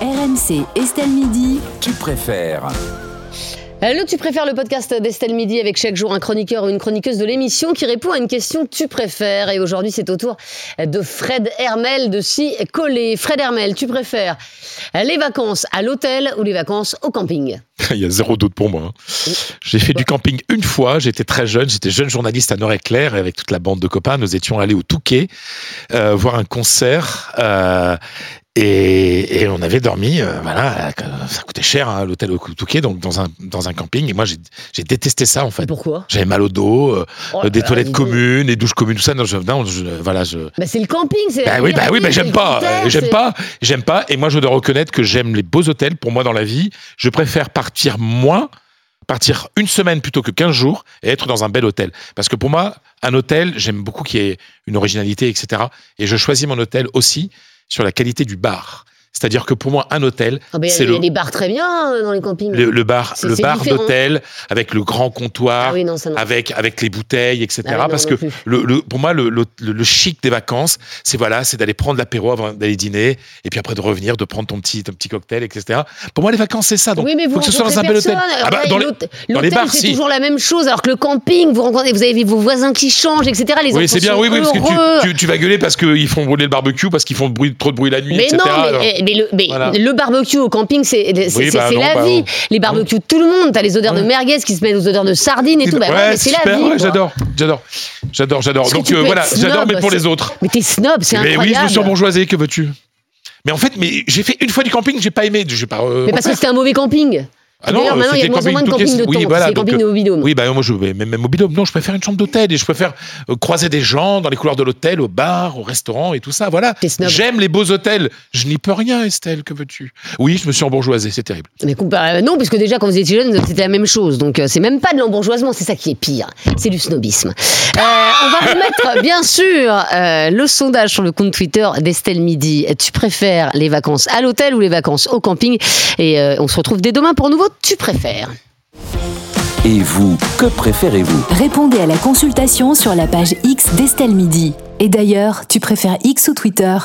RMC Estelle Midi. Tu préfères Le Tu préfères le podcast d'Estelle Midi avec chaque jour un chroniqueur ou une chroniqueuse de l'émission qui répond à une question Tu préfères. Et aujourd'hui, c'est au tour de Fred Hermel de s'y coller. Fred Hermel, tu préfères les vacances à l'hôtel ou les vacances au camping? Il y a zéro doute pour moi. hein. J'ai fait du camping une fois, j'étais très jeune, j'étais jeune journaliste à Nord-Éclair et avec toute la bande de copains, nous étions allés au Touquet euh, voir un concert. euh, et, et on avait dormi, euh, voilà, ça coûtait cher hein, l'hôtel au Touquet, donc dans un dans un camping. Et moi, j'ai détesté ça en fait. Pourquoi? J'avais mal au dos, euh, Oh des toilettes communes, des douches communes, tout ça. Non, je, non, je- voilà, je, Bah, C'est le camping, c'est bah oui, bah oui, bah liberté, j'aime pas, euh, j'aime pas, j'aime pas. Et moi, je dois reconnaître que j'aime les beaux hôtels. Pour moi, dans la vie, je préfère partir moins, partir une semaine plutôt que 15 jours et être dans un bel hôtel. Parce que pour moi, un hôtel, j'aime beaucoup qu'il y ait une originalité, etc. Et je choisis mon hôtel aussi sur la qualité du bar. C'est-à-dire que pour moi, un hôtel, Ah, bah, Il y a- c'est il y a le, des bars très bien euh, dans les campings. le, le bar, le bar d'hôtel avec le grand comptoir Ah oui, non, ça non. avec avec les bouteilles, etc. Ah oui, non, parce que le, le- pour moi, le, le, le chic des vacances, c'est voilà, c'est d'aller prendre l'apéro avant d'aller dîner, et puis après de revenir, de prendre ton petit ton petit cocktail, etc. Pour moi, les vacances, c'est ça. Donc, oui, mais vous faut que ce soit dans un bel hôtel. Ah bah, dans les- dans bars, c'est si. toujours la même chose. Alors que le camping, vous rencontrez, vous avez vos voisins qui changent, etc. Les oui, c'est bien, sont oui, oui, parce que tu, tu, tu vas gueuler parce qu'ils font brûler le barbecue, parce qu'ils font bruit, trop de bruit la nuit, etc. mais, le, mais Voilà. le barbecue au camping, c'est Oui, bah la bah vie. non. Les barbecues, tout le monde. T'as les odeurs de merguez qui se mettent aux odeurs de sardines et tout. Bah, ouais, c'est la vie. ouais, j'adore, j'adore, j'adore, j'adore. Donc euh, voilà, j'adore, mais pour les autres. Mais t'es snob, c'est Mais oui, je incroyable. me suis embourgeoisé, que veux-tu? Mais en fait, mais j'ai fait une fois du camping, j'ai pas aimé. J'ai pas. euh, Mais parce que c'était un mauvais camping. Ah non, D'ailleurs, maintenant, il y a de moins en moins de campings oui, voilà, c'est donc, campings de euh, mobilhome. Oui, bah moi je vais même, même au bidôme. Non, je préfère une chambre d'hôtel et je préfère euh, croiser des gens dans les couloirs de l'hôtel, au bar, au restaurant et tout ça. Voilà. T'es snob. J'aime les beaux hôtels. Je n'y peux rien, Estelle. Que veux-tu? Oui, je me suis embourgeoisé. C'est terrible. Mais comparé- non, parce que déjà, quand vous étiez jeune, c'était la même chose. Donc, euh, c'est même pas de l'embourgeoisement, c'est ça qui est pire. C'est du snobisme. Euh, on va remettre, bien sûr, euh, le sondage sur le compte Twitter d'Estelle Midi. Tu préfères les vacances à l'hôtel ou les vacances au camping? Et euh, on se retrouve dès demain pour un nouveau Tu préfères. Et vous, que préférez-vous? Répondez à la consultation sur la page X d'Estelle Midi. Et d'ailleurs, tu préfères X ou Twitter?